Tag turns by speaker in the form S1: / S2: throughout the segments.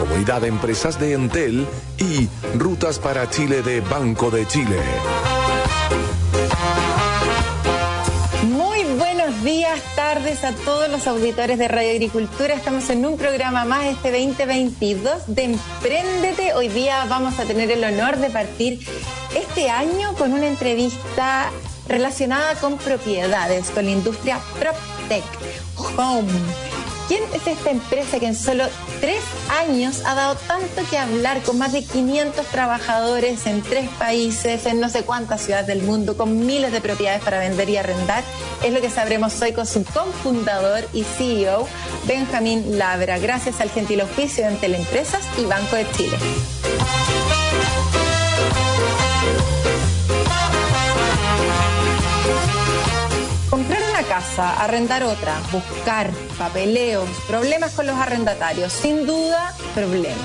S1: Comunidad de Empresas de Entel y Rutas para Chile de Banco de Chile.
S2: Muy buenos días, tardes a todos los auditores de Radio Agricultura. Estamos en un programa más este 2022 de Empréndete. Hoy día vamos a tener el honor de partir este año con una entrevista relacionada con propiedades, con la industria PropTech Home. ¿Quién es esta empresa que en solo tres años ha dado tanto que hablar con más de 500 trabajadores en tres países, en no sé cuántas ciudades del mundo, con miles de propiedades para vender y arrendar? Es lo que sabremos hoy con su cofundador y CEO, Benjamín Labra, gracias al gentil oficio de Teleempresas y Banco de Chile. Una casa, arrendar otra, buscar papeleos, problemas con los arrendatarios, sin duda, problemas.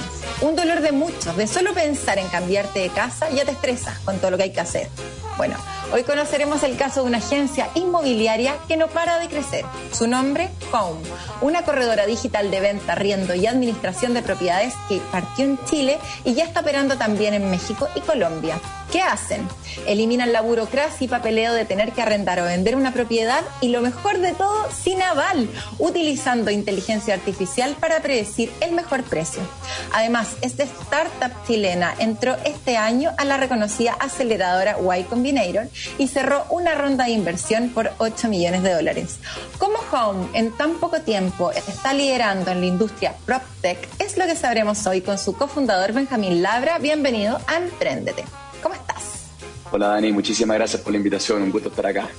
S2: Un dolor de muchos, de solo pensar en cambiarte de casa ya te estresas con todo lo que hay que hacer. Bueno, hoy conoceremos el caso de una agencia inmobiliaria que no para de crecer. Su nombre, Home, una corredora digital de venta, riendo y administración de propiedades que partió en Chile y ya está operando también en México y Colombia. ¿Qué hacen? Eliminan la burocracia y papeleo de tener que arrendar o vender una propiedad y lo mejor de todo, sin aval, utilizando inteligencia artificial para predecir el mejor precio. Además, esta startup chilena entró este año a la reconocida aceleradora Y Combinator y cerró una ronda de inversión por 8 millones de dólares. ¿Cómo Home en tan poco tiempo está liderando en la industria PropTech? Es lo que sabremos hoy con su cofundador Benjamín Labra. Bienvenido a Emprendete. ¿Cómo estás?
S3: Hola Dani, muchísimas gracias por la invitación, un gusto estar acá.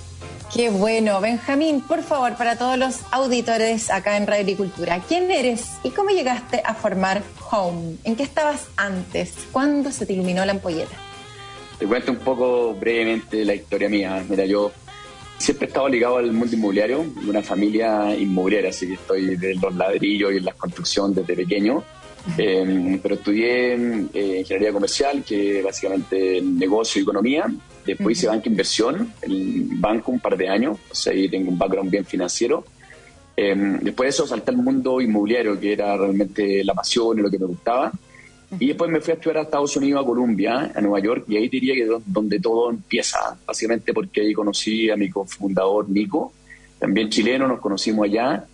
S2: Qué bueno. Benjamín, por favor, para todos los auditores acá en Radio Agricultura, ¿quién eres y cómo llegaste a formar Home? ¿En qué estabas antes? ¿Cuándo se te iluminó la ampolleta?
S3: Te cuento un poco brevemente la historia mía. Mira, yo siempre he estado ligado al mundo inmobiliario, de una familia inmobiliaria, así que estoy de los ladrillos y en la construcción desde pequeño. Eh, pero estudié eh, ingeniería comercial, que básicamente negocio y economía. Después hice banca inversión, el banco un par de años, o sea, ahí tengo un background bien financiero. Eh, después de eso salté al mundo inmobiliario, que era realmente la pasión y lo que me gustaba. Y después me fui a estudiar a Estados Unidos, a Columbia, a Nueva York, y ahí diría que es donde todo empieza, básicamente porque ahí conocí a mi cofundador Nico, también chileno, nos conocimos allá,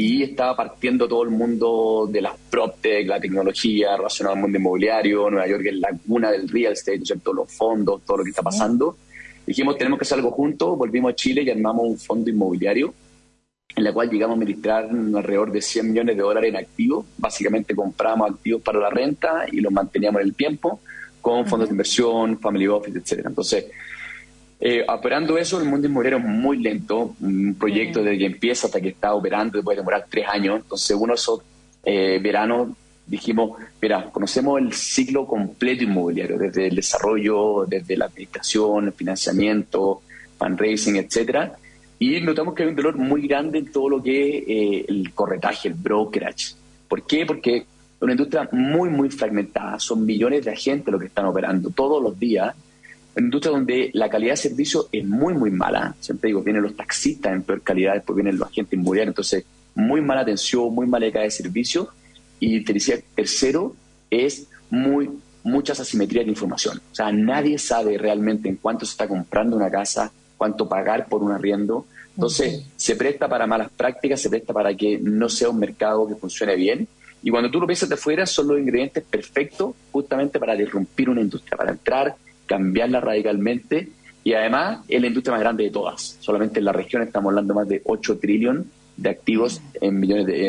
S3: y estaba partiendo todo el mundo de las PropTech, la tecnología relacionada al mundo inmobiliario, Nueva York es la cuna del real estate, todos los fondos, todo lo que está pasando. Dijimos, tenemos que hacer algo juntos, volvimos a Chile y armamos un fondo inmobiliario en la cual llegamos a administrar alrededor de 100 millones de dólares en activos. Básicamente compramos activos para la renta y los manteníamos en el tiempo con fondos de inversión, family office, etcétera. Entonces, eh, operando eso, el mundo inmobiliario es muy lento. Un proyecto desde que empieza hasta que está operando puede demorar tres años. Entonces, uno de esos eh, veranos dijimos, mira, conocemos el ciclo completo inmobiliario, desde el desarrollo, desde la administración, el financiamiento, fundraising, etcétera. Y notamos que hay un dolor muy grande en todo lo que es eh, el corretaje, el brokerage. ¿Por qué? Porque es una industria muy, muy fragmentada. Son millones de agentes los que están operando todos los días una industria donde la calidad de servicio es muy, muy mala. Siempre digo, vienen los taxistas en peor calidad, después vienen los agentes inmobiliarios. Entonces, muy mala atención, muy mala calidad de servicio. Y te decía, tercero, es muy muchas asimetrías de información. O sea, nadie sabe realmente en cuánto se está comprando una casa, cuánto pagar por un arriendo. Entonces, se presta para malas prácticas, se presta para que no sea un mercado que funcione bien. Y cuando tú lo piensas de fuera, son los ingredientes perfectos justamente para disrumpir una industria, para entrar cambiarla radicalmente y además es la industria más grande de todas. Solamente en la región estamos hablando más de 8 trillones de activos en millones de,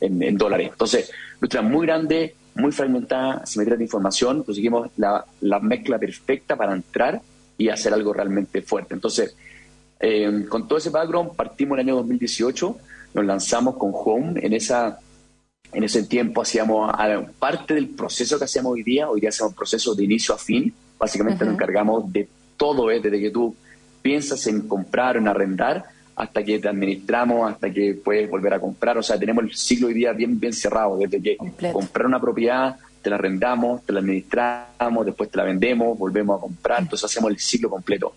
S3: en, dólares. Entonces, industria muy grande, muy fragmentada, simetría de información, conseguimos la, la mezcla perfecta para entrar y hacer algo realmente fuerte. Entonces, eh, con todo ese background, partimos el año 2018, nos lanzamos con Home en esa en ese tiempo hacíamos parte del proceso que hacemos hoy día, hoy día hacemos proceso de inicio a fin, Básicamente nos encargamos de todo es desde que tú piensas en comprar o en arrendar hasta que te administramos, hasta que puedes volver a comprar. O sea, tenemos el ciclo hoy día bien, bien cerrado, desde que comprar una propiedad, te la arrendamos, te la administramos, después te la vendemos, volvemos a comprar, entonces hacemos el ciclo completo.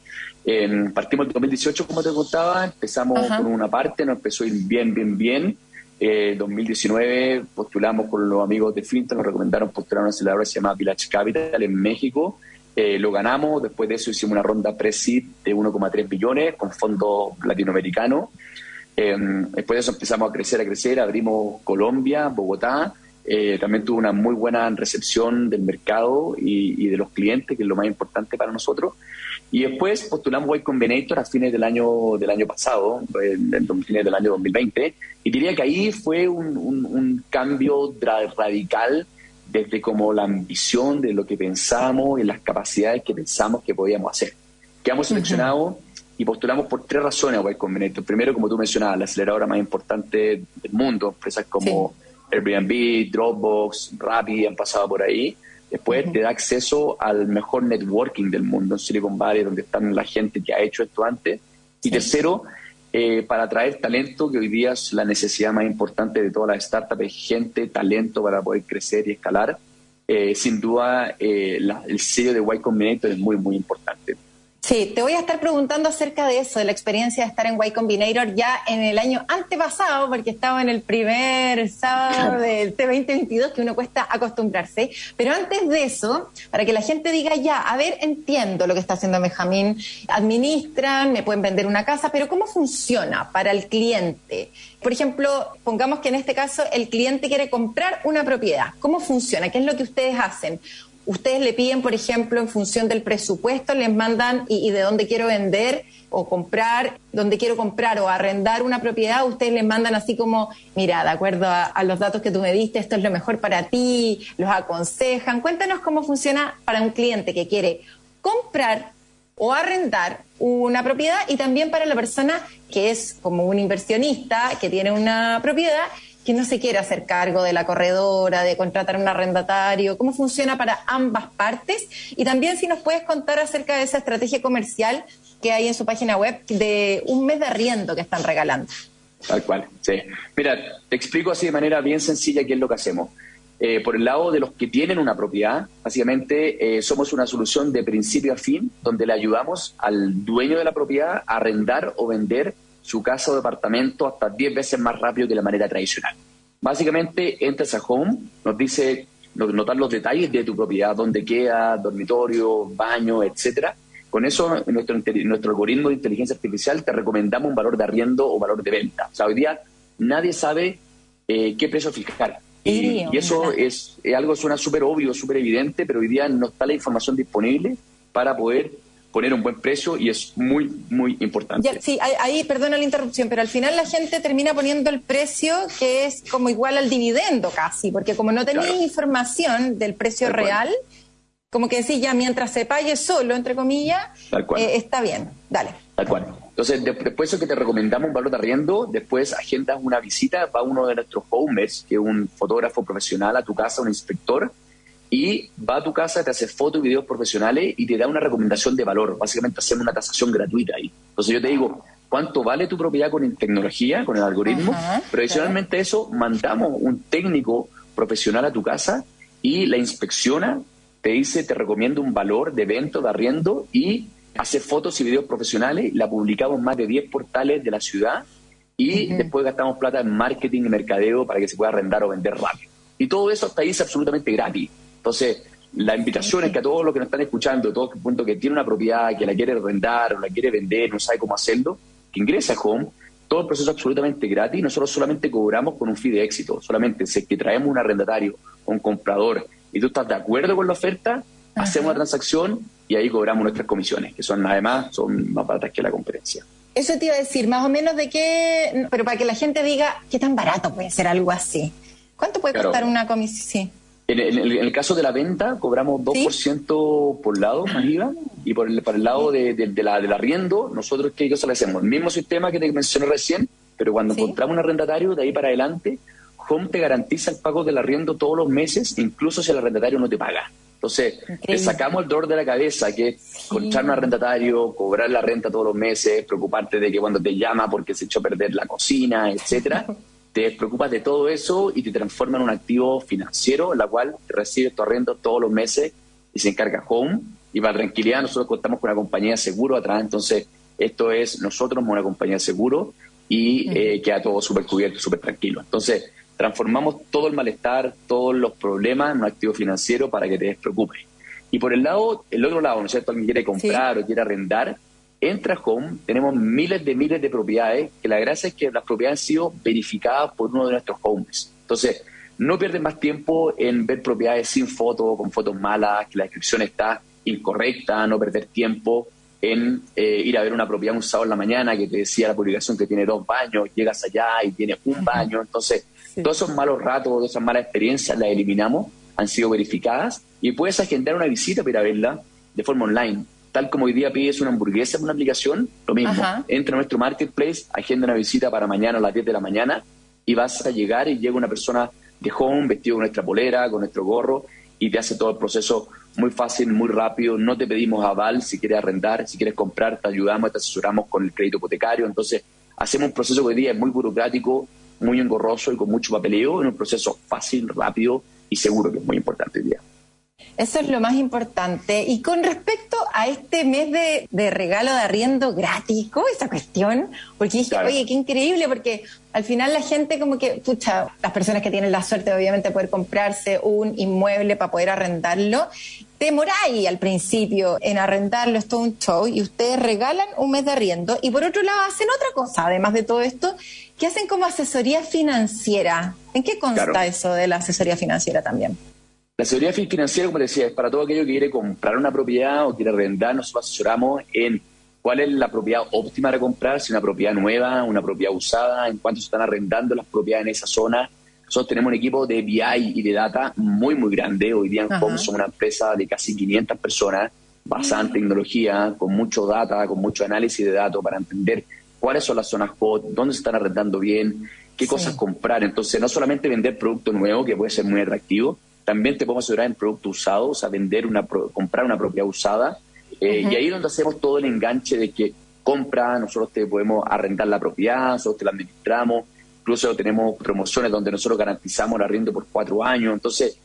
S3: partimos en 2018, como te contaba, empezamos con una parte, nos empezó a ir bien, bien, bien. En eh, 2019 postulamos con los amigos de Finta, nos recomendaron postular una aceleradora que se llama Village Capital en México. Eh, lo ganamos, después de eso hicimos una ronda pre-seed de 1,3 billones con fondos latinoamericanos. Eh, después de eso empezamos a crecer, a crecer, abrimos Colombia, Bogotá, eh, también tuvo una muy buena recepción del mercado y, de los clientes, que es lo más importante para nosotros. Y después postulamos Y Combinator a fines del año del año pasado, en, en fines del año 2020, y diría que ahí fue un, un, cambio radical desde como la ambición de lo que pensamos y las capacidades que pensamos que podíamos hacer. Quedamos seleccionados y postulamos por tres razones a Combinator. Primero, como tú mencionabas, la aceleradora más importante del mundo, empresas como... Airbnb, Dropbox, Rappi han pasado por ahí. Después te da acceso al mejor networking del mundo en Silicon Valley, donde están la gente que ha hecho esto antes. Y tercero, eh, para atraer talento, que hoy día es la necesidad más importante de todas las startups, gente, talento para poder crecer y escalar. Eh, sin duda, eh, el sello de Y Combinator es muy, muy importante.
S2: Sí, te voy a estar preguntando acerca de eso, de la experiencia de estar en Y Combinator ya en el año antepasado, porque estaba en el primer sábado del T2022, que uno cuesta acostumbrarse. Pero antes de eso, para que la gente diga ya, a ver, entiendo lo que está haciendo Benjamín, administran, me pueden vender una casa, pero ¿cómo funciona para el cliente? Por ejemplo, pongamos que en este caso el cliente quiere comprar una propiedad. ¿Cómo funciona? ¿Qué es lo que ustedes hacen? Ustedes le piden, por ejemplo, en función del presupuesto, les mandan y, de dónde quiero vender o comprar, dónde quiero comprar o arrendar una propiedad, ustedes les mandan así como, mira, de acuerdo a, los datos que tú me diste, esto es lo mejor para ti, los aconsejan. Cuéntanos cómo funciona para un cliente que quiere comprar o arrendar una propiedad y también para la persona que es como un inversionista que tiene una propiedad que no se quiere hacer cargo de la corredora, de contratar un arrendatario, cómo funciona para ambas partes y también si nos puedes contar acerca de esa estrategia comercial que hay en su página web de un mes de arriendo que están regalando.
S3: Tal cual, sí. Mira, te explico así de manera bien sencilla qué es lo que hacemos. Eh, por el lado de los que tienen una propiedad, básicamente eh, somos una solución de principio a fin, donde le ayudamos al dueño de la propiedad a arrendar o vender su casa o departamento hasta 10 veces más rápido que la manera tradicional. Básicamente, entras a Home, nos dice notar los detalles de tu propiedad, dónde queda, dormitorio, baño, etcétera. Con eso, nuestro, nuestro algoritmo de inteligencia artificial te recomendamos un valor de arriendo o valor de venta. O sea, hoy día nadie sabe eh, qué precio fijar. Y, y eso es, es, algo suena súper obvio, súper evidente, pero hoy día no está la información disponible para poder poner un buen precio y es muy, muy importante.
S2: sí, ahí, perdona la interrupción, pero al final la gente termina poniendo el precio que es como igual al dividendo casi, porque como no tenéis información del precio real, como que decís ya mientras se pague solo, entre comillas, eh, está bien. Dale.
S3: Tal cual. Entonces, después de que te recomendamos un valor de arriendo, después agendas una visita, va uno de nuestros homers, que es un fotógrafo profesional a tu casa, un inspector, y va a tu casa, te hace fotos y videos profesionales y te da una recomendación de valor. Básicamente hacemos una tasación gratuita ahí. Entonces yo te digo, ¿cuánto vale tu propiedad con tecnología, con el algoritmo? Pero adicionalmente eso, mandamos un técnico profesional a tu casa y la inspecciona, te dice, te recomiendo un valor de evento, de arriendo y hace fotos y videos profesionales, la publicamos en más de 10 portales de la ciudad y después gastamos plata en marketing y mercadeo para que se pueda arrendar o vender rápido. Y todo eso hasta ahí es absolutamente gratis. Entonces, la invitación es que a todos los que nos están escuchando, todos punto que tiene una propiedad, que la quiere arrendar o la quiere vender, no sabe cómo hacerlo, que ingrese a Home. Todo el proceso es absolutamente gratis. Nosotros solamente cobramos con un fee de éxito. Solamente si que traemos un arrendatario o un comprador y tú estás de acuerdo con la oferta, hacemos la transacción y ahí cobramos nuestras comisiones, que son además son más baratas que la competencia.
S2: Eso te iba a decir, más o menos de qué, pero para que la gente diga qué tan barato puede ser algo así. ¿Cuánto puede costar una comisión?
S3: En el, caso de la venta, cobramos 2% por lado más IVA y por el, para el lado de, la, del arriendo, nosotros, ¿qué cosa le hacemos? El mismo sistema que te mencioné recién, pero cuando encontramos un arrendatario, de ahí para adelante, Home te garantiza el pago del arriendo todos los meses, incluso si el arrendatario no te paga. Entonces, le sacamos el dolor de la cabeza, que es encontrar un arrendatario, cobrar la renta todos los meses, preocuparte de que cuando te llama porque se echó a perder la cocina, etcétera. te preocupas de todo eso y te transforma en un activo financiero, en la cual te recibes tu arrendo todos los meses y se encarga Home. Y para tranquilidad, nosotros contamos con una compañía de seguro atrás, entonces esto es nosotros una compañía de seguro y eh, queda todo súper cubierto, súper tranquilo. Entonces, transformamos todo el malestar, todos los problemas en un activo financiero para que te despreocupes. Y por el lado, el otro lado, ¿no es cierto? Alguien quiere comprar o quiere arrendar, entra Home, tenemos miles de miles de propiedades, que la gracia es que las propiedades han sido verificadas por uno de nuestros homes. Entonces, no pierden más tiempo en ver propiedades sin fotos, con fotos malas, que la descripción está incorrecta, no perder tiempo en eh, ir a ver una propiedad un sábado en la mañana que te decía la publicación que tiene dos baños, llegas allá y tiene un baño. Entonces, todos esos malos ratos, todas esas malas experiencias las eliminamos, han sido verificadas y puedes agendar una visita para verla de forma online. Tal como hoy día pides una hamburguesa en una aplicación, lo mismo. Entra a nuestro marketplace, agenda una visita para mañana a las 10 de la mañana y vas a llegar y llega una persona de home vestido con nuestra polera, con nuestro gorro y te hace todo el proceso muy fácil, muy rápido. No te pedimos aval si quieres arrendar, si quieres comprar, te ayudamos, te asesoramos con el crédito hipotecario. Entonces, hacemos un proceso que hoy día es muy burocrático, muy engorroso y con mucho papeleo, en un proceso fácil, rápido y seguro, que es muy importante hoy día.
S2: Eso es lo más importante. Y con respecto a este mes de, regalo de arriendo gratis, ¿cómo esa cuestión? Porque dije, oye, qué increíble, porque al final la gente como que, pucha, las personas que tienen la suerte obviamente de poder comprarse un inmueble para poder arrendarlo, demoráis al principio en arrendarlo, es todo un show, y ustedes regalan un mes de arriendo, y por otro lado hacen otra cosa, además de todo esto, que hacen como asesoría financiera. ¿En qué consta eso de la asesoría financiera también?
S3: La seguridad financiera, como decía, es para todo aquello que quiere comprar una propiedad o quiere arrendar. Nosotros asesoramos en cuál es la propiedad óptima para comprar, si una propiedad nueva, una propiedad usada, en cuánto se están arrendando las propiedades en esa zona. Nosotros tenemos un equipo de BI y de data muy, muy grande. Hoy día en Home somos una empresa de casi 500 personas basada en tecnología, con mucho data, con mucho análisis de datos para entender cuáles son las zonas hot, dónde se están arrendando bien, qué cosas comprar. Entonces, no solamente vender producto nuevo, que puede ser muy atractivo, también te podemos asegurar en producto usado, o sea, vender una, comprar una propiedad usada. Eh, y ahí es donde hacemos todo el enganche de que compra, nosotros te podemos arrendar la propiedad, nosotros te la administramos, incluso tenemos promociones donde nosotros garantizamos el arriendo por cuatro años. Entonces,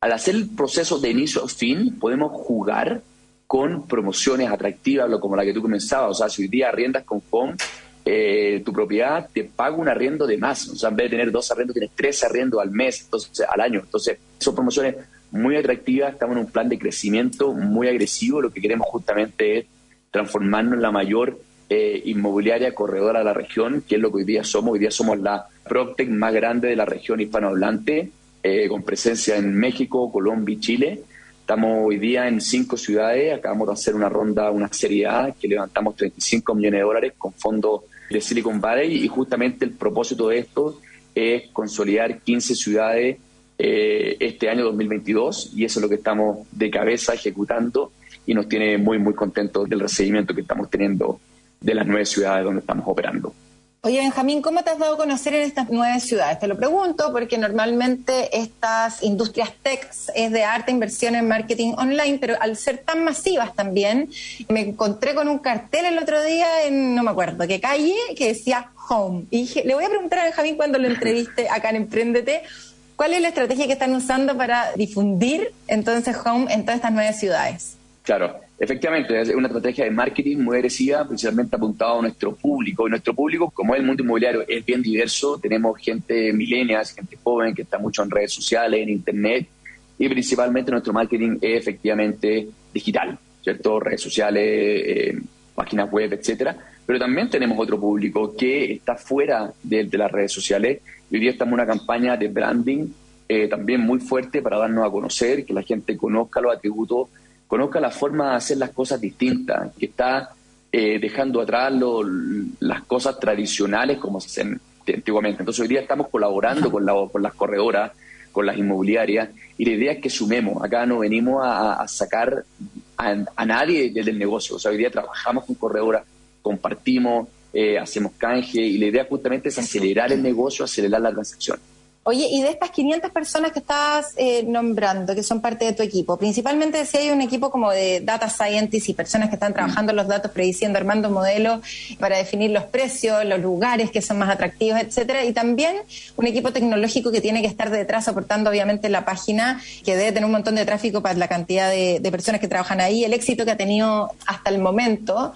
S3: al hacer el proceso de inicio a fin, podemos jugar con promociones atractivas, como la que tú comenzabas. O sea, si hoy día arriendas con FOM, eh, tu propiedad te paga un arriendo de más. O sea, en vez de tener dos arriendos, tienes tres arriendos al mes, entonces, al año. Entonces, son promociones muy atractivas, estamos en un plan de crecimiento muy agresivo. Lo que queremos justamente es transformarnos en la mayor eh, inmobiliaria corredora de la región, que es lo que hoy día somos. Hoy día somos la PropTech más grande de la región hispanohablante, eh, con presencia en México, Colombia y Chile. Estamos hoy día en cinco ciudades, acabamos de hacer una ronda, una serie A, que levantamos 35 millones de dólares con fondos de Silicon Valley y justamente el propósito de esto es consolidar 15 ciudades eh, este año 2022 y eso es lo que estamos de cabeza ejecutando y nos tiene muy, muy contentos del recibimiento que estamos teniendo de las nueve ciudades donde estamos operando.
S2: Oye, Benjamín, ¿cómo te has dado a conocer en estas nueve ciudades? Te lo pregunto porque normalmente estas industrias tech es de arte, inversión en marketing online, pero al ser tan masivas también, me encontré con un cartel el otro día en, no me acuerdo qué calle, que decía Home. Y dije, le voy a preguntar a Benjamín cuando lo entreviste acá en Emprendete, ¿cuál es la estrategia que están usando para difundir entonces Home en todas estas nueve ciudades?
S3: Claro, efectivamente, es una estrategia de marketing muy agresiva, principalmente apuntada a nuestro público. Y nuestro público, como es el mundo inmobiliario, es bien diverso. Tenemos gente milenias, gente joven que está mucho en redes sociales, en internet. Y principalmente nuestro marketing es efectivamente digital, ¿cierto? Redes sociales, eh, páginas web, etcétera. Pero también tenemos otro público que está fuera de, las redes sociales. Y hoy día estamos en una campaña de branding eh, también muy fuerte para darnos a conocer, que la gente conozca los atributos conozca la forma de hacer las cosas distintas, que está eh, dejando atrás las cosas tradicionales como se hacen antiguamente. Entonces hoy día estamos colaborando con, las corredoras, con las inmobiliarias, y la idea es que sumemos. Acá no venimos a, sacar a, nadie del negocio. O sea, hoy día trabajamos con corredoras, compartimos, eh, hacemos canje, y la idea justamente es acelerar el negocio, acelerar la transacción.
S2: Oye, y de estas 500 personas que estás eh, nombrando, que son parte de tu equipo, principalmente si hay un equipo como de data scientists y personas que están trabajando los datos, prediciendo, armando modelos para definir los precios, los lugares que son más atractivos, etcétera, y también un equipo tecnológico que tiene que estar detrás aportando obviamente la página, que debe tener un montón de tráfico para la cantidad de, de personas que trabajan ahí, el éxito que ha tenido hasta el momento.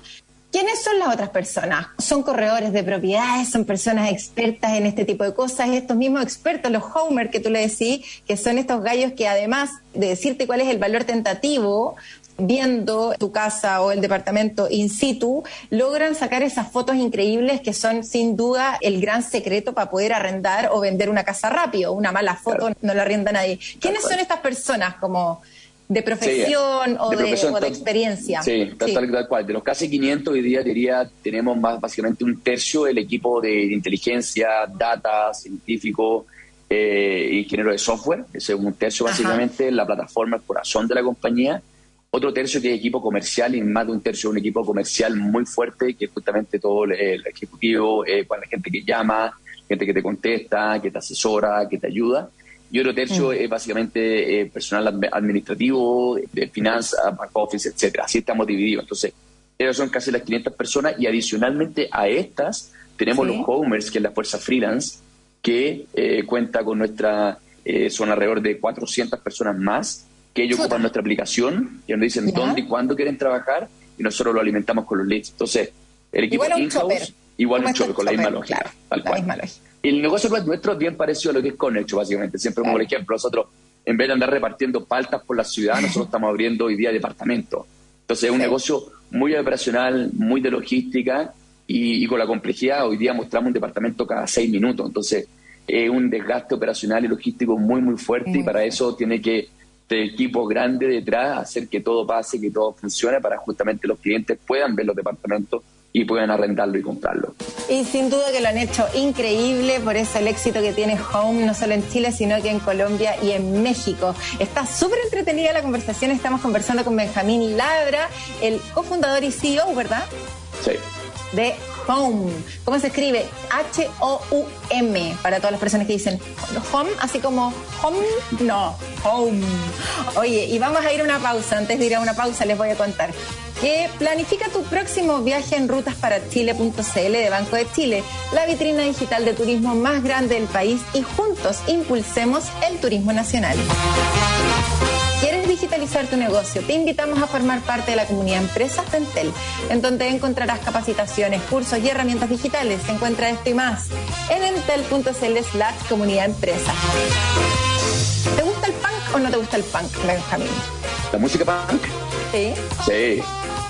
S2: ¿Quiénes son las otras personas? ¿Son corredores de propiedades? ¿Son personas expertas en este tipo de cosas? Estos mismos expertos, los Homer que tú le decís, que son estos gallos que además de decirte cuál es el valor tentativo, viendo tu casa o el departamento in situ, logran sacar esas fotos increíbles que son sin duda el gran secreto para poder arrendar o vender una casa rápido. Una mala foto no la arrienda nadie. ¿Quiénes son estas personas como de profesión, o, de, experiencia.
S3: Sí, tal, cual. De los casi 500 hoy día diría tenemos más básicamente un tercio del equipo de inteligencia, data, científico, eh, ingeniero de software. Ese es un tercio básicamente la plataforma, el corazón de la compañía. Otro tercio que es equipo comercial y más de un tercio un equipo comercial muy fuerte, que es justamente todo el, ejecutivo, eh, la gente que llama, gente que te contesta, que te asesora, que te ayuda y otro tercio mm. es básicamente eh, personal administrativo, de finanzas, back office, etcétera. Así estamos divididos. Entonces, ellos son casi las 500 personas y adicionalmente a estas tenemos los homers, que es la fuerza freelance, que eh, cuenta con nuestra, eh, son alrededor de 400 personas más, que ellos ocupan nuestra aplicación y nos dicen dónde y cuándo quieren trabajar y nosotros lo alimentamos con los leads. Entonces, el equipo in-house, igual un chopper, con la misma lógica. tal cual. Misma lógica el negocio nuestro es bien parecido a lo que es Conecho, básicamente. Siempre como por ejemplo, nosotros, en vez de andar repartiendo paltas por la ciudad, nosotros estamos abriendo hoy día departamentos. Entonces es un negocio muy operacional, muy de logística y, con la complejidad, hoy día mostramos un departamento cada seis minutos. Entonces es un desgaste operacional y logístico muy, muy fuerte y para eso tiene que tener equipo grande detrás, hacer que todo pase, que todo funcione para justamente los clientes puedan ver los departamentos y pueden arrendarlo y comprarlo.
S2: Y sin duda que lo han hecho increíble, por eso el éxito que tiene Home, no solo en Chile, sino que en Colombia y en México. Está súper entretenida la conversación, estamos conversando con Benjamín Labra, el cofundador y CEO, ¿verdad?
S3: Sí.
S2: De Home. ¿Cómo se escribe? H-O-U-M, para todas las personas que dicen Home, así como Home, no, Home. Oye, y vamos a ir a una pausa. Antes de ir a una pausa les voy a contar que planifica tu próximo viaje en rutasparaChile.cl de Banco de Chile, la vitrina digital de turismo más grande del país y juntos impulsemos el turismo nacional. ¿Quieres digitalizar tu negocio? Te invitamos a formar parte de la comunidad Empresas de Entel, en donde encontrarás capacitaciones, cursos y herramientas digitales. Se encuentra esto y más en entel.cl slash comunidad empresa. ¿Te gusta el punk o no te gusta el punk, Benjamín?
S3: ¿La música punk?
S2: Sí.
S3: Sí.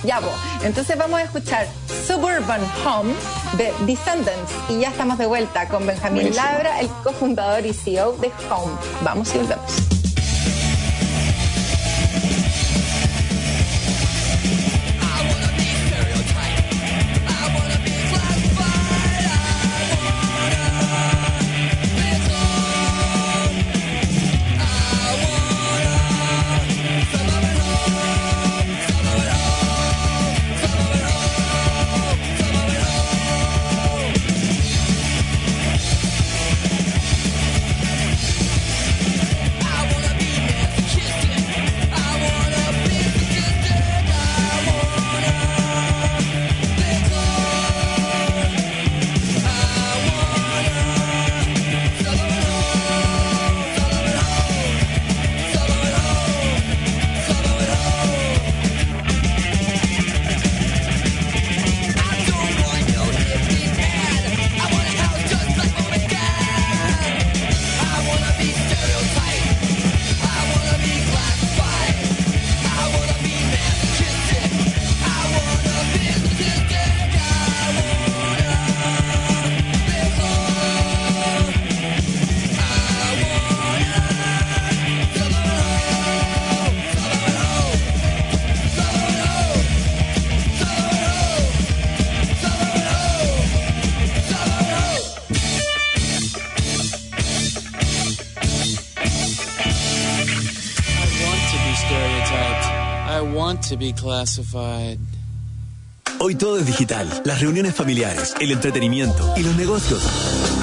S2: Ya, vos. Entonces vamos a escuchar Suburban Home de Descendants y ya estamos de vuelta con Benjamín Labra, el cofundador y CEO de Home. Vamos y volvemos.
S4: Hoy todo es digital. Las reuniones familiares, el entretenimiento y los negocios.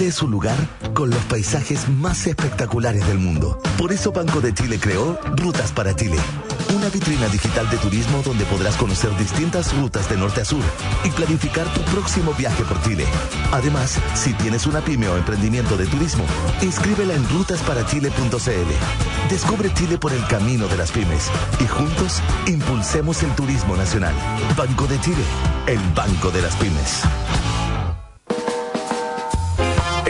S5: Chile es un lugar con los paisajes más espectaculares del mundo. Por eso Banco de Chile creó Rutas para Chile, una vitrina digital de turismo donde podrás conocer distintas rutas de norte a sur y planificar tu próximo viaje por Chile. Además, si tienes una pyme o emprendimiento de turismo, inscríbela en rutasparachile.cl. Descubre Chile por el camino de las pymes y juntos impulsemos el turismo nacional. Banco de Chile, el banco de las pymes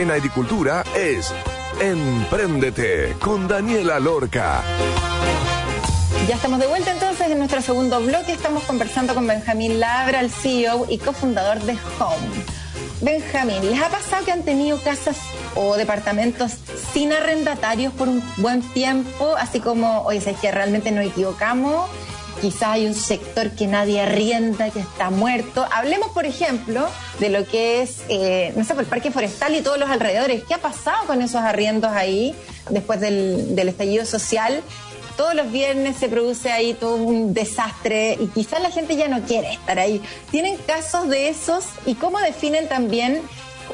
S1: en agricultura es Empréndete con Daniela Lorca.
S2: Ya estamos de vuelta entonces en nuestro segundo bloque. Estamos conversando con Benjamín Labra, el CEO y cofundador de Home. Benjamín, ¿les ha pasado que han tenido casas o departamentos sin arrendatarios por un buen tiempo? Así como, oye, es que realmente nos equivocamos quizás hay un sector que nadie arrienda, que está muerto. Hablemos, por ejemplo, de lo que es, eh, no sé, el parque forestal y todos los alrededores. ¿Qué ha pasado con esos arriendos ahí después del, del estallido social? Todos los viernes se produce ahí todo un desastre y quizás la gente ya no quiere estar ahí. ¿Tienen casos de esos? ¿Y cómo definen también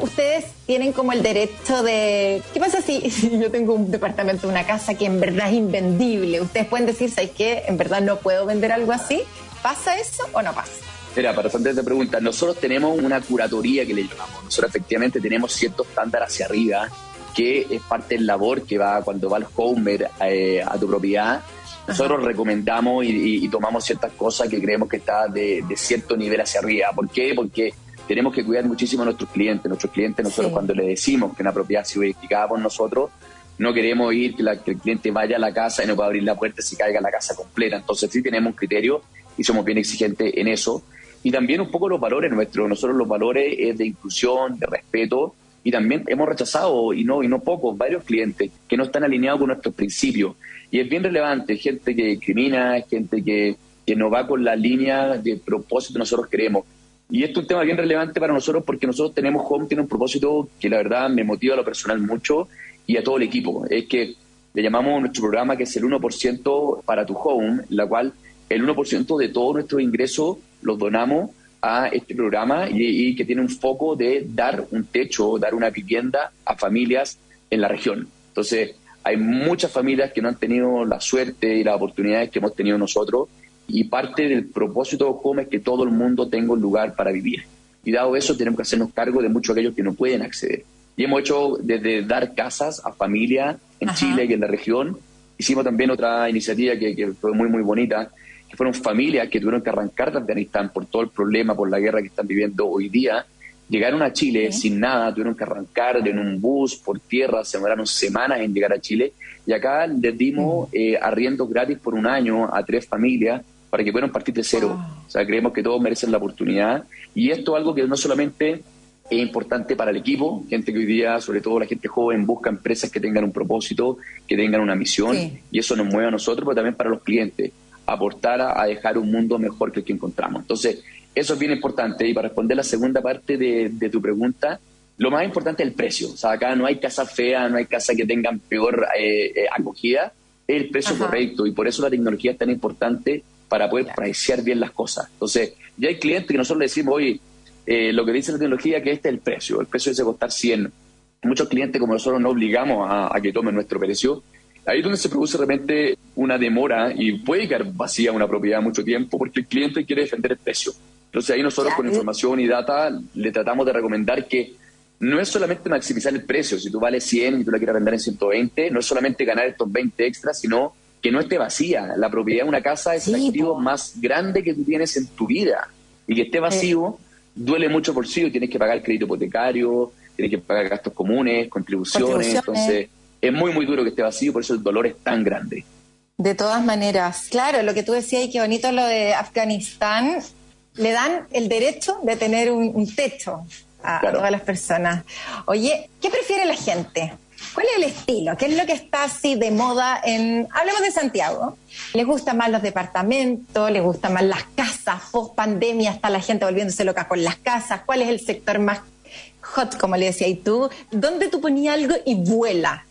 S2: ustedes tienen como el derecho de... ¿Qué pasa si, yo tengo un departamento, una casa que en verdad es invendible? Ustedes pueden decir, ¿sabes qué? En verdad no puedo vender algo así. ¿Pasa eso o no pasa?
S3: Mira, para responder esta pregunta, nosotros tenemos una curatoría que le llamamos. Nosotros efectivamente tenemos cierto estándar hacia arriba, que es parte del labor que va cuando va el homer eh, a tu propiedad. Nosotros recomendamos y, tomamos ciertas cosas que creemos que está de, de cierto nivel hacia arriba. ¿Por qué? Porque tenemos que cuidar muchísimo a nuestros clientes. Nuestros clientes, nosotros cuando le decimos que una propiedad se verificada por nosotros, no queremos ir que, el cliente vaya a la casa y no pueda abrir la puerta si caiga la casa completa. Entonces sí tenemos un criterio y somos bien exigentes en eso. Y también un poco los valores nuestros. Nosotros los valores es de inclusión, de respeto. Y también hemos rechazado, y no, y no pocos, varios clientes que no están alineados con nuestros principios. Y es bien relevante, gente que discrimina, gente que, que no va con la línea de propósito que nosotros queremos. Y esto es un tema bien relevante para nosotros porque nosotros tenemos Home, tiene un propósito que la verdad me motiva a lo personal mucho y a todo el equipo. Es que le llamamos nuestro programa que es el 1% para tu Home, la cual el 1% de todos nuestros ingresos los donamos a este programa y, que tiene un foco de dar un techo, dar una vivienda a familias en la región. Entonces, hay muchas familias que no han tenido la suerte y las oportunidades que hemos tenido nosotros y parte del propósito de Home es que todo el mundo tenga un lugar para vivir. Y dado eso, tenemos que hacernos cargo de muchos de aquellos que no pueden acceder. Y hemos hecho desde dar casas a familias en Chile y en la región. Hicimos también otra iniciativa que, fue muy, muy bonita, que fueron familias que tuvieron que arrancar de Afganistán por todo el problema, por la guerra que están viviendo hoy día. Llegaron a Chile sin nada, tuvieron que arrancar en un bus, por tierra, se demoraron semanas en llegar a Chile. Y acá les dimos eh, arriendos gratis por un año a tres familias para que puedan partir de cero. O sea, creemos que todos merecen la oportunidad. Y esto es algo que no solamente es importante para el equipo, gente que hoy día, sobre todo la gente joven, busca empresas que tengan un propósito, que tengan una misión, y eso nos mueve a nosotros, pero también para los clientes, aportar a, dejar un mundo mejor que el que encontramos. Entonces, eso es bien importante. Y para responder la segunda parte de, tu pregunta, lo más importante es el precio. O sea, acá no hay casa fea, no hay casa que tengan peor eh, eh, acogida, es el precio correcto. Y por eso la tecnología es tan importante para poder claro. bien las cosas. Entonces, ya hay clientes que nosotros le decimos, oye, eh, lo que dice la tecnología que este es el precio, el precio dice costar 100. Muchos clientes como nosotros no obligamos a, que tomen nuestro precio. Ahí es donde se produce realmente una demora y puede quedar vacía una propiedad mucho tiempo porque el cliente quiere defender el precio. Entonces ahí nosotros con información y data le tratamos de recomendar que no es solamente maximizar el precio, si tú vales 100 y tú la quieres vender en 120, no es solamente ganar estos 20 extras, sino que no esté vacía. La propiedad de una casa es el activo más grande que tú tienes en tu vida. Y que esté vacío duele mucho por sí. Tienes que pagar crédito hipotecario, tienes que pagar gastos comunes, contribuciones. Entonces, es muy, muy duro que esté vacío, por eso el dolor es tan grande.
S2: De todas maneras, claro, lo que tú decías y qué bonito lo de Afganistán, le dan el derecho de tener un, techo a, a todas las personas. Oye, ¿qué prefiere la gente? ¿Cuál es el estilo? ¿Qué es lo que está así de moda en... Hablemos de Santiago. ¿Les gustan más los departamentos? ¿Les gustan más las casas? Post pandemia está la gente volviéndose loca con las casas. ¿Cuál es el sector más hot, como le decía y tú? ¿Dónde tú ponías algo y vuela?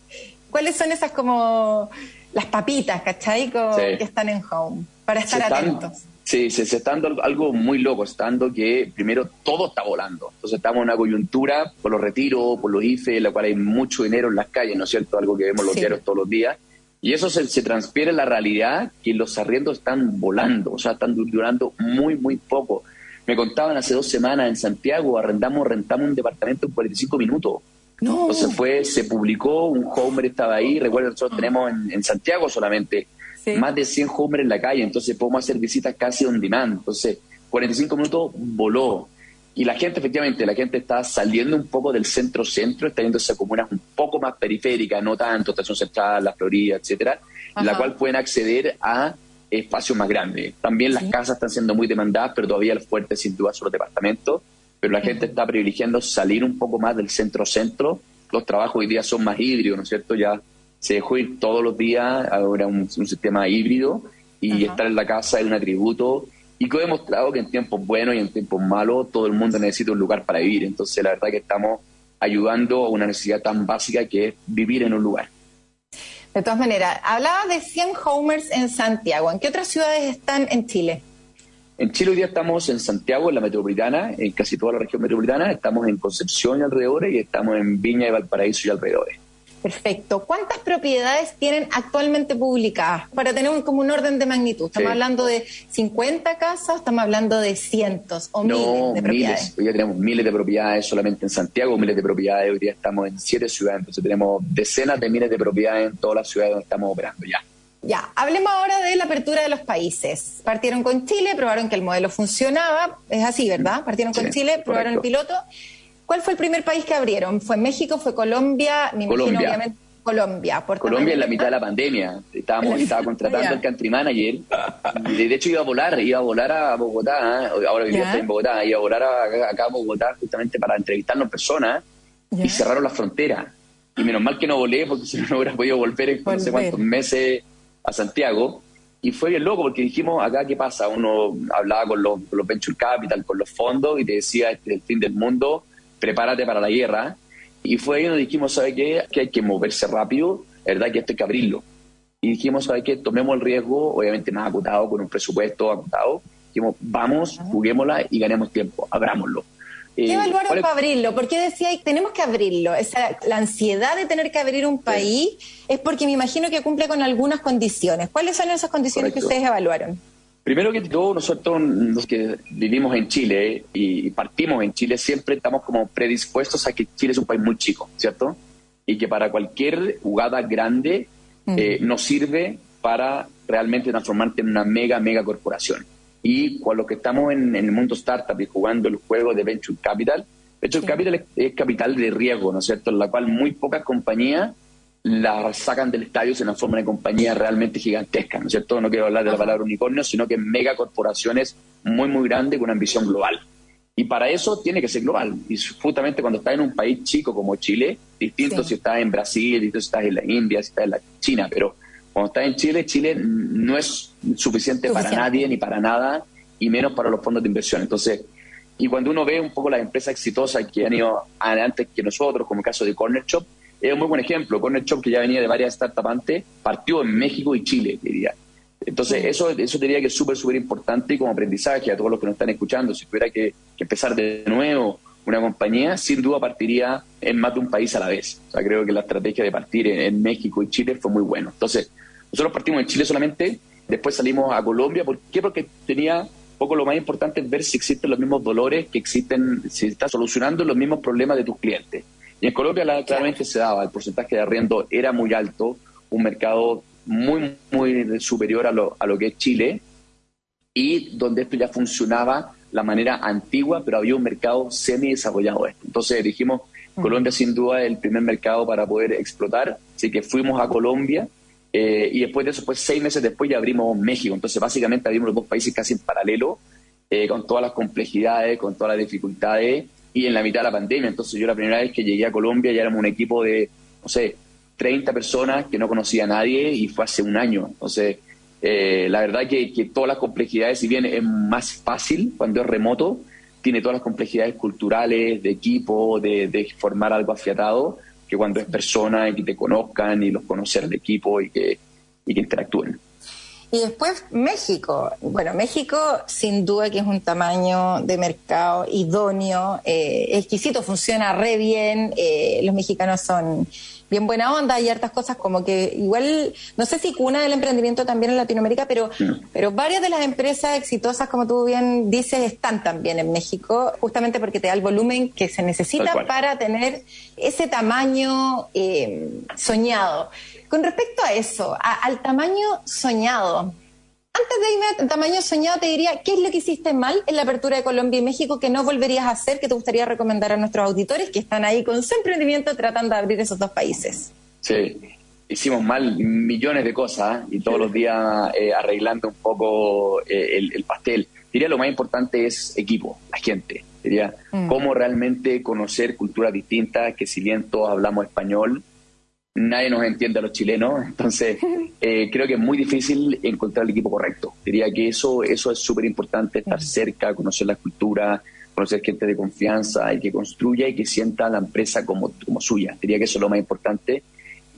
S2: ¿Cuáles son esas como las papitas, ¿cachai? Que están en home, para estar atentos.
S3: Sí, se, está dando algo muy loco, está dando que primero todo está volando. Entonces estamos en una coyuntura por los retiros, por los IFE, en la cual hay mucho dinero en las calles, ¿no es cierto? Algo que vemos los diarios todos los días. Y eso se, se transfiere en la realidad que los arriendos están volando, o sea, están durando muy, muy poco. Me contaban hace dos semanas en Santiago, arrendamos, rentamos un departamento en 45 minutos. No. Entonces fue, se publicó, un Homer estaba ahí, recuerden, nosotros tenemos en Santiago solamente más de 100 homers en la calle, entonces podemos hacer visitas casi on demand. Entonces, 45 minutos voló. Y la gente, efectivamente, la gente está saliendo un poco del centro-centro, está yéndose a comunas un poco más periféricas, no tanto Estación Central, La Florida, etcétera, en la cual pueden acceder a espacios más grandes. También las casas están siendo muy demandadas, pero todavía el fuerte sin duda son los departamentos. Pero la gente está privilegiando salir un poco más del centro-centro. Los trabajos hoy día son más híbridos, ¿no es cierto? Ya se dejó ir todos los días, ahora un, un sistema híbrido, y estar en la casa es un atributo, y que he demostrado que en tiempos buenos y en tiempos malos todo el mundo necesita un lugar para vivir. Entonces, la verdad que estamos ayudando a una necesidad tan básica que es vivir en un lugar.
S2: De todas maneras, hablaba de 100 homers en Santiago. ¿En qué otras ciudades están en Chile?
S3: En Chile hoy día estamos en Santiago, en la metropolitana, en casi toda la región metropolitana. Estamos en Concepción y alrededores y estamos en Viña y Valparaíso y alrededores.
S2: Perfecto. ¿Cuántas propiedades tienen actualmente publicadas? Para tener un, como un orden de magnitud. ¿Estamos hablando de 50 casas? ¿Estamos hablando de cientos o miles de propiedades?
S3: Miles. Hoy día tenemos miles de propiedades solamente en Santiago, miles de propiedades. Hoy día estamos en siete ciudades, entonces tenemos decenas de miles de propiedades en todas las ciudades donde estamos operando ya.
S2: Ya, hablemos ahora de la apertura de los países. Partieron con Chile, probaron que el modelo funcionaba, es así, ¿verdad? Partieron con Chile, probaron el piloto ¿Cuál fue el primer país que abrieron? ¿Fue México? ¿Fue Colombia?
S3: Me Colombia.
S2: obviamente, Colombia.
S3: Colombia en la mitad de la pandemia. Estábamos, estaba contratando al country manager. Y de hecho iba a volar, iba a volar a Bogotá. ¿eh? Ahora vivía en Bogotá. Iba a volar acá a Bogotá justamente para entrevistarnos en persona. Y cerraron la frontera. Y menos mal que no volé porque si no, no hubiera podido volver en no sé cuántos meses a Santiago. Y fue bien loco porque dijimos, acá qué pasa, uno hablaba con los, con los venture capital, con los fondos y te decía, este es el fin del mundo, prepárate para la guerra. Y fue ahí donde dijimos, ¿sabe qué? Que hay que moverse rápido, verdad que esto hay que abrirlo. Y dijimos, ¿sabe qué? Tomemos el riesgo, obviamente más acotado, con un presupuesto acotado. Dijimos, vamos, juguémosla y ganemos tiempo, abrámoslo.
S2: ¿Qué eh, evaluaron para abrirlo? ¿Por qué decía tenemos que abrirlo? Esa, la ansiedad de tener que abrir un país es porque me imagino que cumple con algunas condiciones. ¿Cuáles son esas condiciones que ustedes evaluaron?
S3: Primero que todo, nosotros los que vivimos en Chile y partimos en Chile, siempre estamos como predispuestos a que Chile es un país muy chico, ¿cierto? Y que para cualquier jugada grande eh, nos sirve para realmente transformarte en una mega, mega corporación. Y con los que estamos en, el mundo startup y jugando el juego de Venture Capital, Venture Capital es, es, capital de riesgo, ¿no es cierto? En la cual muy pocas compañías la sacan del estadio se forma de compañía realmente gigantesca, ¿no es cierto? No quiero hablar de la palabra unicornio, sino que megacorporaciones muy, muy grandes con una ambición global. Y para eso tiene que ser global. Y justamente cuando estás en un país chico como Chile, distinto si estás en Brasil, distinto si estás en la India, si estás en la China, pero cuando estás en Chile, Chile no es suficiente, para nadie ni para nada, y menos para los fondos de inversión. Entonces, y cuando uno ve un poco las empresas exitosas que han ido adelante que nosotros, como el caso de Corner Shop, es un muy buen ejemplo. Corner Shop, que ya venía de varias startups antes, partió en México y Chile, diría. Entonces, eso, eso diría que es súper, súper importante como aprendizaje a todos los que nos están escuchando. Si tuviera que, empezar de nuevo una compañía, sin duda partiría en más de un país a la vez. O sea, creo que la estrategia de partir en, México y Chile fue muy buena. Entonces, nosotros partimos en Chile solamente, después salimos a Colombia. ¿Por qué? Porque tenía un poco lo más importante es ver si existen los mismos dolores que existen, si está solucionando los mismos problemas de tus clientes. Y en Colombia claramente se daba, el porcentaje de arriendo era muy alto, un mercado muy, muy superior a lo, a lo que es Chile, y donde esto ya funcionaba la manera antigua, pero había un mercado semi desarrollado. Entonces dijimos, Colombia sin duda es el primer mercado para poder explotar, así que fuimos a Colombia eh, y después de eso, pues seis meses después ya abrimos México. Entonces básicamente abrimos los dos países casi en paralelo, eh, con todas las complejidades, con todas las dificultades y en la mitad de la pandemia. Entonces yo la primera vez que llegué a Colombia ya éramos un equipo de, no sé, 30 personas que no conocía a nadie y fue hace un año. Entonces, eh, la verdad que, que todas las complejidades, si bien es más fácil cuando es remoto, tiene todas las complejidades culturales, de equipo, de, formar algo afiatado, que cuando es persona y que te conozcan y los conocer el equipo y que, y que interactúen.
S2: Y después México. Bueno, México sin duda que es un tamaño de mercado idóneo, eh, exquisito, funciona re bien, eh, los mexicanos son bien buena onda, hay hartas cosas como que igual, no sé si cuna del emprendimiento también en Latinoamérica, pero, pero varias de las empresas exitosas, como tú bien dices, están también en México, justamente porque te da el volumen que se necesita para tener ese tamaño eh, soñado. Con respecto a eso, al tamaño soñado, antes de irme al tamaño soñado, te diría, ¿qué es lo que hiciste mal en la apertura de Colombia y México que no volverías a hacer, que te gustaría recomendar a nuestros auditores que están ahí con su emprendimiento tratando de abrir esos dos países?
S3: Sí, hicimos mal millones de cosas ¿eh? y todos los días eh, arreglando un poco eh, el, pastel. Diría lo más importante es equipo, la gente. Diría mm. cómo realmente conocer culturas distintas, que si bien todos hablamos español, nadie nos entiende a los chilenos, entonces eh, creo que es muy difícil encontrar el equipo correcto. Diría que eso, eso es súper importante, estar cerca, conocer la cultura, conocer gente de confianza y que construya y que sienta la empresa como, como suya. Diría que eso es lo más importante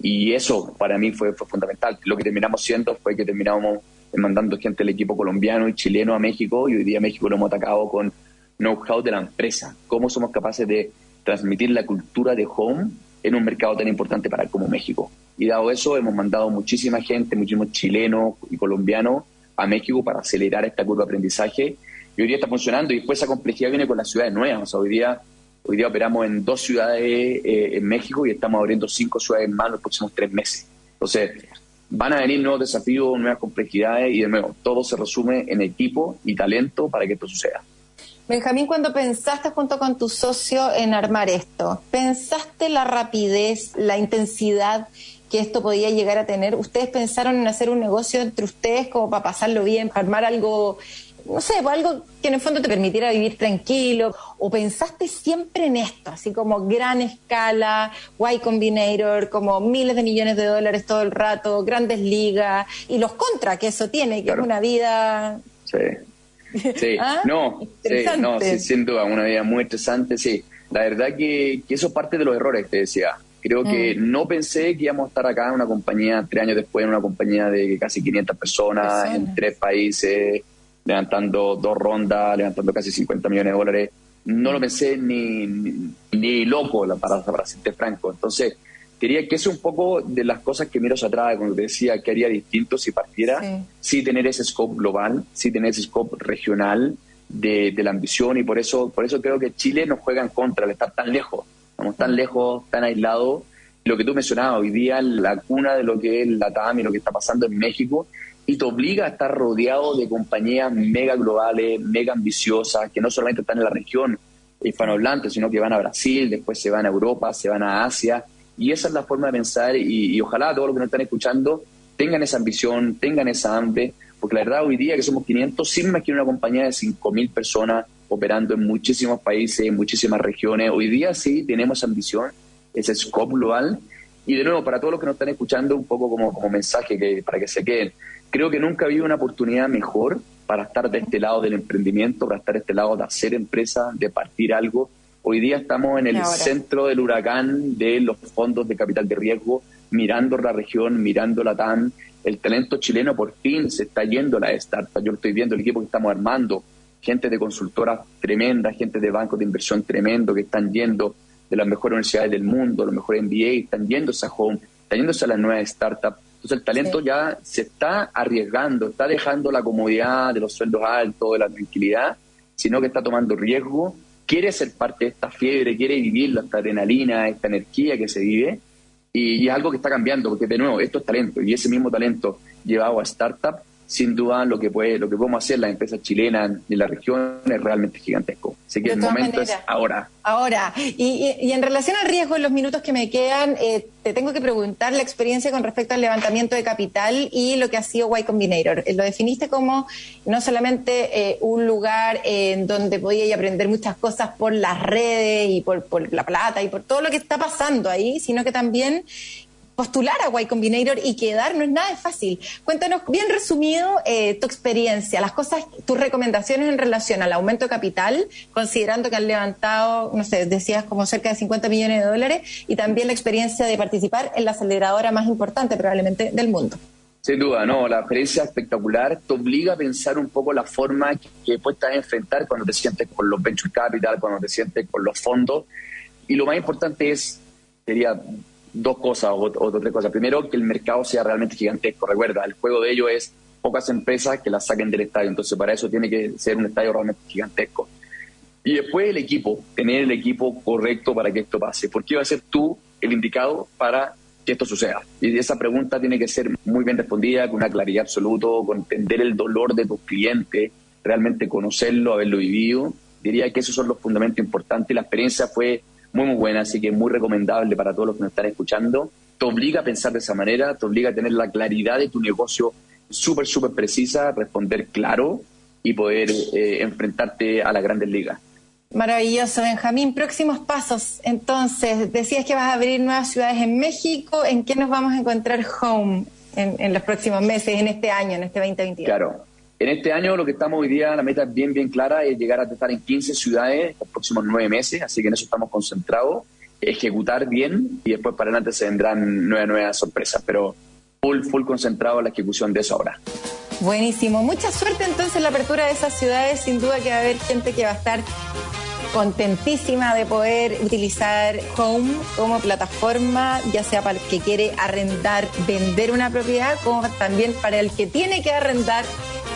S3: y eso para mí fue, fue fundamental. Lo que terminamos siendo fue que terminamos mandando gente del equipo colombiano y chileno a México y hoy día México lo hemos atacado con know-how de la empresa, cómo somos capaces de transmitir la cultura de home en un mercado tan importante para como México. Y dado eso, hemos mandado muchísima gente, muchísimos chilenos y colombianos a México para acelerar esta curva de aprendizaje. Y hoy día está funcionando y después esa complejidad viene con las ciudades nuevas. O sea, hoy día, hoy día operamos en dos ciudades eh, en México y estamos abriendo cinco ciudades más los próximos tres meses. Entonces, van a venir nuevos desafíos, nuevas complejidades y de nuevo, todo se resume en equipo y talento para que esto suceda.
S2: Benjamín, cuando pensaste junto con tu socio en armar esto, ¿pensaste la rapidez, la intensidad que esto podía llegar a tener? ¿Ustedes pensaron en hacer un negocio entre ustedes como para pasarlo bien, para armar algo, no sé, pues algo que en el fondo te permitiera vivir tranquilo? ¿O pensaste siempre en esto, así como gran escala, Y Combinator, como miles de millones de dólares todo el rato, grandes ligas y los contras que eso tiene, que es una vida...
S3: Sí Sí, ¿Ah? no, no sin duda, una vida muy estresante, sí. La verdad que, eso es parte de los errores, te decía. Creo que mm. no pensé que íbamos a estar acá en una compañía, tres años después, en una compañía de casi 500 personas, en tres países, levantando dos rondas, levantando casi 50 millones de dólares. No lo pensé ni, ni, loco, para, para serte franco. Entonces, quería que es un poco de las cosas que miro hacia atrás, cuando te decía que haría distinto si partiera, sí. tener ese scope global, sí tener ese scope regional de, la ambición y por eso, por eso creo que Chile nos juega en contra al estar tan lejos, estamos tan lejos, tan aislados. Lo que tú mencionabas, hoy día la cuna de lo que es la TAM y lo que está pasando en México, y te obliga a estar rodeado de compañías mega globales, mega ambiciosas, que no solamente están en la región hispanohablante, sino que van a Brasil, después se van a Europa, se van a Asia, y esa es la forma de pensar y, ojalá todos los que nos están escuchando tengan esa ambición, tengan esa hambre, porque la verdad hoy día que somos 500, sin más que una compañía de 5.000 personas operando en muchísimos países, en muchísimas regiones, hoy día sí tenemos ambición, ese scope global. Y de nuevo, para todos los que nos están escuchando, un poco como, como mensaje que, para que se queden, creo que nunca ha habido una oportunidad mejor para estar de este lado del emprendimiento, para estar de este lado de hacer empresa, de partir algo Hoy día estamos en el centro del huracán de los fondos de capital de riesgo, mirando la región, mirando la TAM. El talento chileno por fin se está yendo a la startup. Yo estoy viendo el equipo que estamos armando, gente de consultoras tremenda, gente de bancos de inversión tremendo que están yendo de las mejores universidades del mundo, los mejores MBA, están yéndose a Home, están yéndose a las nuevas startups. Entonces el talento ya se está arriesgando, está dejando la comodidad de los sueldos altos, de la tranquilidad, sino que está tomando riesgo quiere ser parte de esta fiebre, quiere vivir esta adrenalina, esta energía que se vive, y, es algo que está cambiando, porque de nuevo, esto es talento, y ese mismo talento llevado a startup sin duda lo que puede, lo que podemos hacer las empresas chilenas en la región es realmente gigantesco. Así que el momento es ahora.
S2: Ahora, y, en relación al riesgo, en los minutos que me quedan, eh, te tengo que preguntar la experiencia con respecto al levantamiento de capital y lo que ha sido Y Combinator. Eh, lo definiste como no solamente eh, un lugar en donde podías aprender muchas cosas por las redes y por, por la plata y por todo lo que está pasando ahí, sino que también postular a Y Combinator y quedar no es nada fácil. Cuéntanos bien resumido eh, tu experiencia, las cosas, tus recomendaciones en relación al aumento de capital, considerando que han levantado, no sé, decías como cerca de 50 millones de dólares, y también la experiencia de participar en la aceleradora más importante probablemente del mundo.
S3: Sin duda, no, la experiencia espectacular te obliga a pensar un poco la forma que, puedes enfrentar cuando te sientes con los venture capital, cuando te sientes con los fondos. Y lo más importante es, sería dos cosas o, o tres cosas. Primero, que el mercado sea realmente gigantesco. Recuerda, el juego de ello es pocas empresas que la saquen del estadio. Entonces, para eso tiene que ser un estadio realmente gigantesco. Y después el equipo, tener el equipo correcto para que esto pase. ¿Por qué va a ser tú el indicado para que esto suceda? Y esa pregunta tiene que ser muy bien respondida, con una claridad absoluta, con entender el dolor de tus clientes, realmente conocerlo, haberlo vivido. Diría que esos son los fundamentos importantes. La experiencia fue muy, muy buena, así que muy recomendable para todos los que nos están escuchando. Te obliga a pensar de esa manera, te obliga a tener la claridad de tu negocio súper, súper precisa, responder claro y poder eh, enfrentarte a las grandes ligas.
S2: Maravilloso, Benjamín. Próximos pasos. Entonces, decías que vas a abrir nuevas ciudades en México. ¿En qué nos vamos a encontrar home en, los próximos meses, en este año, en este 2022?
S3: Claro. En este año lo que estamos hoy día, la meta es bien, bien clara, es llegar a estar en 15 ciudades los próximos nueve meses, así que en eso estamos concentrados, ejecutar bien y después para adelante se vendrán nuevas, nuevas sorpresas, pero full, full concentrado en la ejecución de eso ahora.
S2: Buenísimo. Mucha suerte entonces en la apertura de esas ciudades. Sin duda que va a haber gente que va a estar contentísima de poder utilizar Home como plataforma, ya sea para el que quiere arrendar, vender una propiedad, como también para el que tiene que arrendar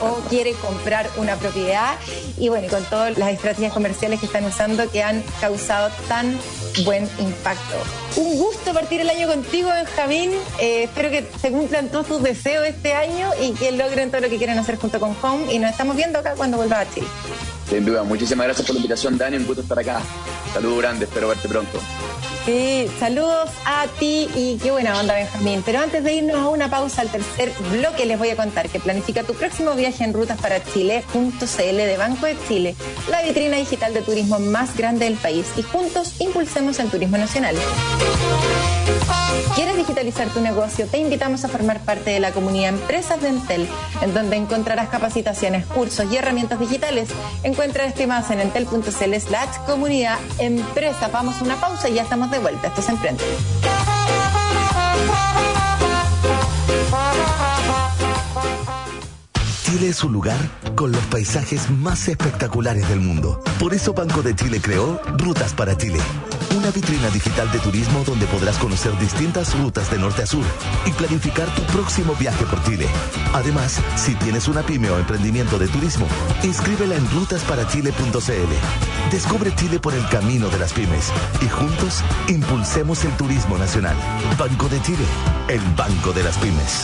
S2: o quiere comprar una propiedad. Y bueno, con todas las estrategias comerciales que están usando que han causado tan buen impacto. Un gusto partir el año contigo, Benjamín. Eh, espero que se cumplan todos tus deseos este año y que logren todo lo que quieren hacer junto con Home. Y nos estamos viendo acá cuando vuelva a Chile.
S3: Sin duda, muchísimas gracias por la invitación, Dani. Un gusto estar acá. Saludos grandes, espero verte pronto.
S2: Sí, saludos a ti y qué buena onda, Benjamín. Pero antes de irnos a una pausa al tercer bloque, les voy a contar que planifica tu próximo viaje en rutas para Chile.cl de Banco de Chile, la vitrina digital de turismo más grande del país. Y juntos impulsemos el turismo nacional. ¿Quieres digitalizar tu negocio? Te invitamos a formar parte de la comunidad Empresas de Entel, en donde encontrarás capacitaciones, cursos y herramientas digitales. Encuentra este más en entel.cl slash comunidad empresa. Vamos a una pausa y ya estamos de vuelta. Esto es Emprende.
S5: Chile es un lugar con los paisajes más espectaculares del mundo. Por eso Banco de Chile creó Rutas para Chile una vitrina digital de turismo donde podrás conocer distintas rutas de norte a sur y planificar tu próximo viaje por Chile. Además, si tienes una pyme o emprendimiento de turismo, inscríbela en rutasparachile.cl. Descubre Chile por el camino de las pymes y juntos impulsemos el turismo nacional. Banco de Chile, el banco de las pymes.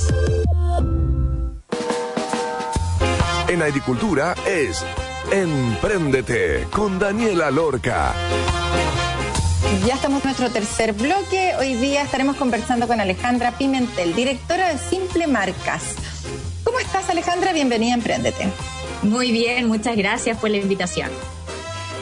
S1: En agricultura es Empréndete con Daniela Lorca.
S2: Ya estamos en nuestro tercer bloque. Hoy día estaremos conversando con Alejandra Pimentel, directora de Simple Marcas. ¿Cómo estás, Alejandra? Bienvenida a Emprendete.
S6: Muy bien, muchas gracias por la invitación.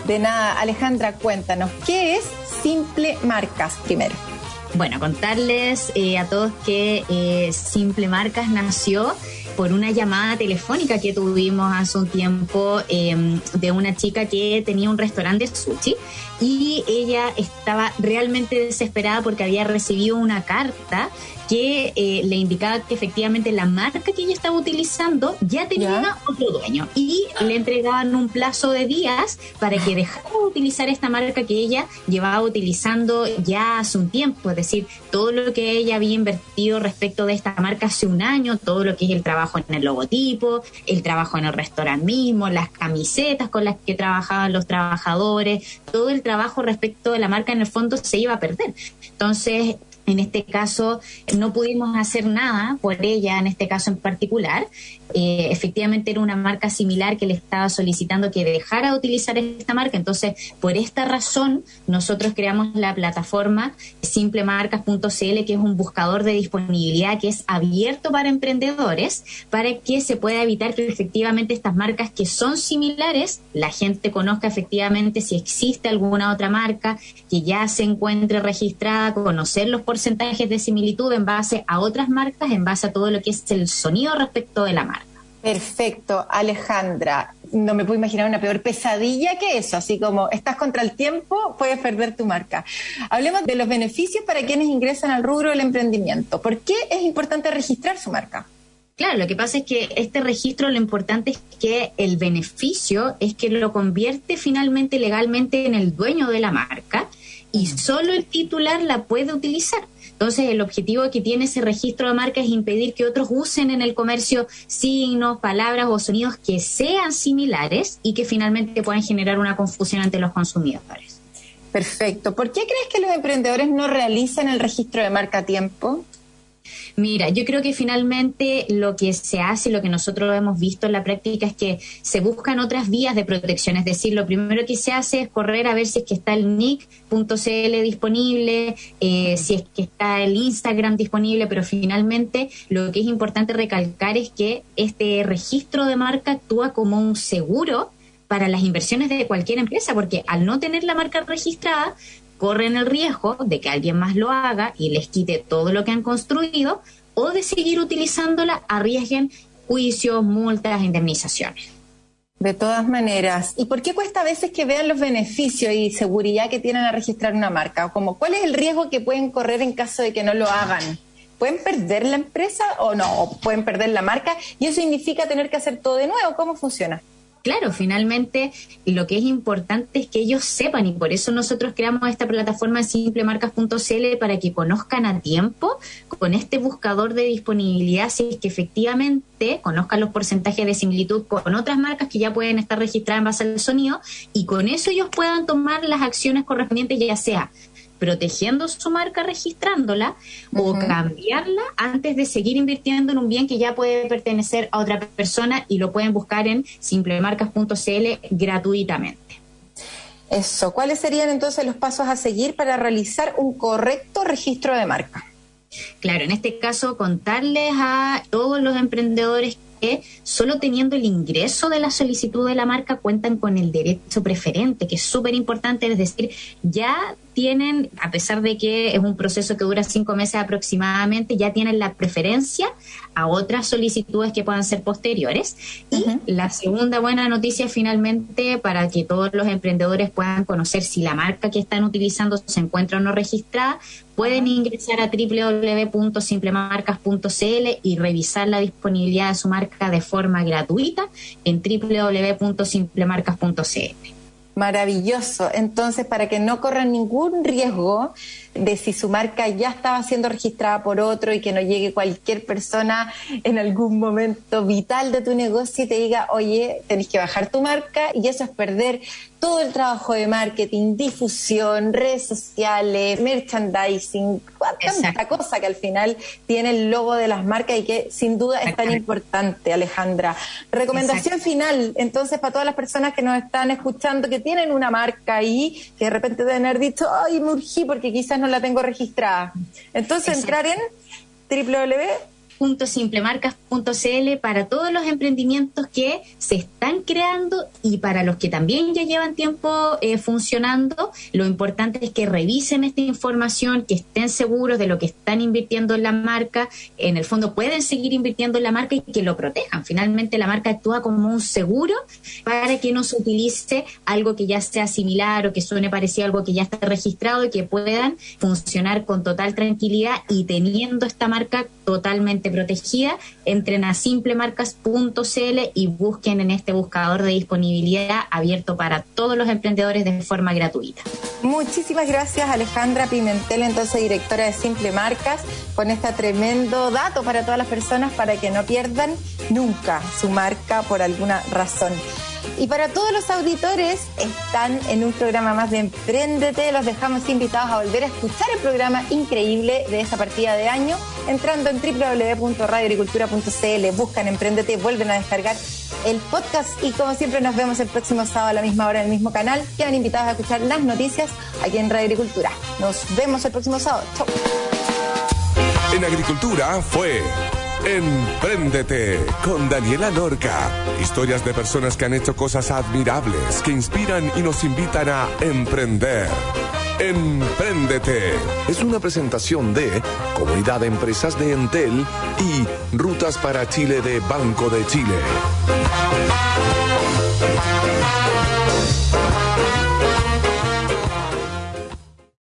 S2: De nada, Alejandra, cuéntanos, ¿qué es Simple Marcas primero?
S6: Bueno, contarles eh, a todos que eh, Simple Marcas nació por una llamada telefónica que tuvimos hace un tiempo em, de una chica que tenía un restaurante de sushi y ella estaba realmente desesperada porque había recibido una carta que eh, le indicaba que efectivamente la marca que ella estaba utilizando ya tenía otro dueño y le entregaban un plazo de días para que dejara de utilizar esta marca que ella llevaba utilizando ya hace un tiempo, es decir, todo lo que ella había invertido respecto de esta marca hace un año, todo lo que es el trabajo en el logotipo, el trabajo en el restaurante mismo, las camisetas con las que trabajaban los trabajadores, todo el trabajo respecto de la marca en el fondo se iba a perder. Entonces, En este caso, no pudimos hacer nada por ella, en este caso en particular. Eh, efectivamente era una marca similar que le estaba solicitando que dejara de utilizar esta marca. Entonces, por esta razón, nosotros creamos la plataforma simplemarcas.cl, que es un buscador de disponibilidad que es abierto para emprendedores, para que se pueda evitar que efectivamente estas marcas que son similares, la gente conozca efectivamente si existe alguna otra marca que ya se encuentre registrada, por porcentajes de similitud en base a otras marcas, en base a todo lo que es el sonido respecto de la marca.
S2: Perfecto, Alejandra. No me puedo imaginar una peor pesadilla que eso, así como estás contra el tiempo, puedes perder tu marca. Hablemos de los beneficios para quienes ingresan al rubro del emprendimiento. ¿Por qué es importante registrar su marca?
S6: Claro, lo que pasa es que este registro lo importante es que el beneficio es que lo convierte finalmente legalmente en el dueño de la marca y solo el titular la puede utilizar. Entonces, el objetivo que tiene ese registro de marca es impedir que otros usen en el comercio signos, palabras o sonidos que sean similares y que finalmente puedan generar una confusión ante los consumidores.
S2: Perfecto. ¿Por qué crees que los emprendedores no realizan el registro de marca a tiempo?
S6: Mira, yo creo que finalmente lo que se hace, lo que nosotros hemos visto en la práctica es que se buscan otras vías de protección. Es decir, lo primero que se hace es correr a ver si es que está el nick.cl disponible, eh, si es que está el Instagram disponible, pero finalmente lo que es importante recalcar es que este registro de marca actúa como un seguro para las inversiones de cualquier empresa, porque al no tener la marca registrada, corren el riesgo de que alguien más lo haga y les quite todo lo que han construido o de seguir utilizándola arriesguen juicios, multas, indemnizaciones.
S2: De todas maneras, ¿y por qué cuesta a veces que vean los beneficios y seguridad que tienen a registrar una marca? ¿Cuál es el riesgo que pueden correr en caso de que no lo hagan? ¿Pueden perder la empresa o no? ¿O pueden perder la marca? Y eso significa tener que hacer todo de nuevo. ¿Cómo funciona?
S6: Claro, finalmente lo que es importante es que ellos sepan y por eso nosotros creamos esta plataforma simplemarcas.cl para que conozcan a tiempo con este buscador de disponibilidad si es que efectivamente conozcan los porcentajes de similitud con otras marcas que ya pueden estar registradas en base al sonido y con eso ellos puedan tomar las acciones correspondientes ya sea protegiendo su marca registrándola o cambiarla antes de seguir invirtiendo en un bien que ya puede pertenecer a otra persona y lo pueden buscar en simplemarcas.cl gratuitamente.
S2: Eso, ¿cuáles serían entonces los pasos a seguir para realizar un correcto registro de marca?
S6: Claro, en este caso contarles a todos los emprendedores que solo teniendo el ingreso de la solicitud de la marca cuentan con el derecho preferente, que es súper importante, es decir, ya tienen, a pesar de que es un proceso que dura cinco meses aproximadamente, ya tienen la preferencia a otras solicitudes que puedan ser posteriores. Y la segunda buena noticia finalmente para que todos los emprendedores puedan conocer si la marca que están utilizando se encuentra o no registrada, pueden ingresar a www.simplemarcas.cl y revisar la disponibilidad de su marca de forma gratuita en www.simplemarcas.cl.
S2: Maravilloso. Entonces, para que no corran ningún riesgo de si su marca ya estaba siendo registrada por otro y que no llegue cualquier persona en algún momento vital de tu negocio y te diga, oye, tenés que bajar tu marca y eso es perder todo el trabajo de marketing, difusión, redes sociales, merchandising, tanta cosa que al final tiene el logo de las marcas y que sin duda es tan importante, Alejandra. Recomendación final, entonces, para todas las personas que nos están escuchando, que tienen una marca ahí, que de repente deben haber dicho, ay, me urgí porque quizás no la tengo registrada. Entonces, entrar en www
S6: simplemarcas.cl para todos los emprendimientos que se están creando y para los que también ya llevan tiempo eh, funcionando. Lo importante es que revisen esta información, que estén seguros de lo que están invirtiendo en la marca. En el fondo pueden seguir invirtiendo en la marca y que lo protejan. Finalmente la marca actúa como un seguro para que no se utilice algo que ya sea similar o que suene parecido a algo que ya está registrado y que puedan funcionar con total tranquilidad y teniendo esta marca totalmente protegida, entren a simplemarcas.cl y busquen en este buscador de disponibilidad abierto para todos los emprendedores de forma gratuita.
S2: Muchísimas gracias Alejandra Pimentel, entonces directora de Simple Marcas, con este tremendo dato para todas las personas para que no pierdan nunca su marca por alguna razón. Y para todos los auditores, están en un programa más de Emprendete. Los dejamos invitados a volver a escuchar el programa increíble de esta partida de año, entrando en www.radioagricultura.cl, buscan Emprendete, vuelven a descargar el podcast y como siempre nos vemos el próximo sábado a la misma hora en el mismo canal. Quedan invitados a escuchar las noticias aquí en Radio Agricultura. Nos vemos el próximo sábado. Chau.
S1: En Agricultura fue Empréndete con Daniela Norca. Historias de personas que han hecho cosas admirables, que inspiran y nos invitan a emprender. Empréndete. Es una presentación de Comunidad de Empresas de Entel y Rutas para Chile de Banco de Chile.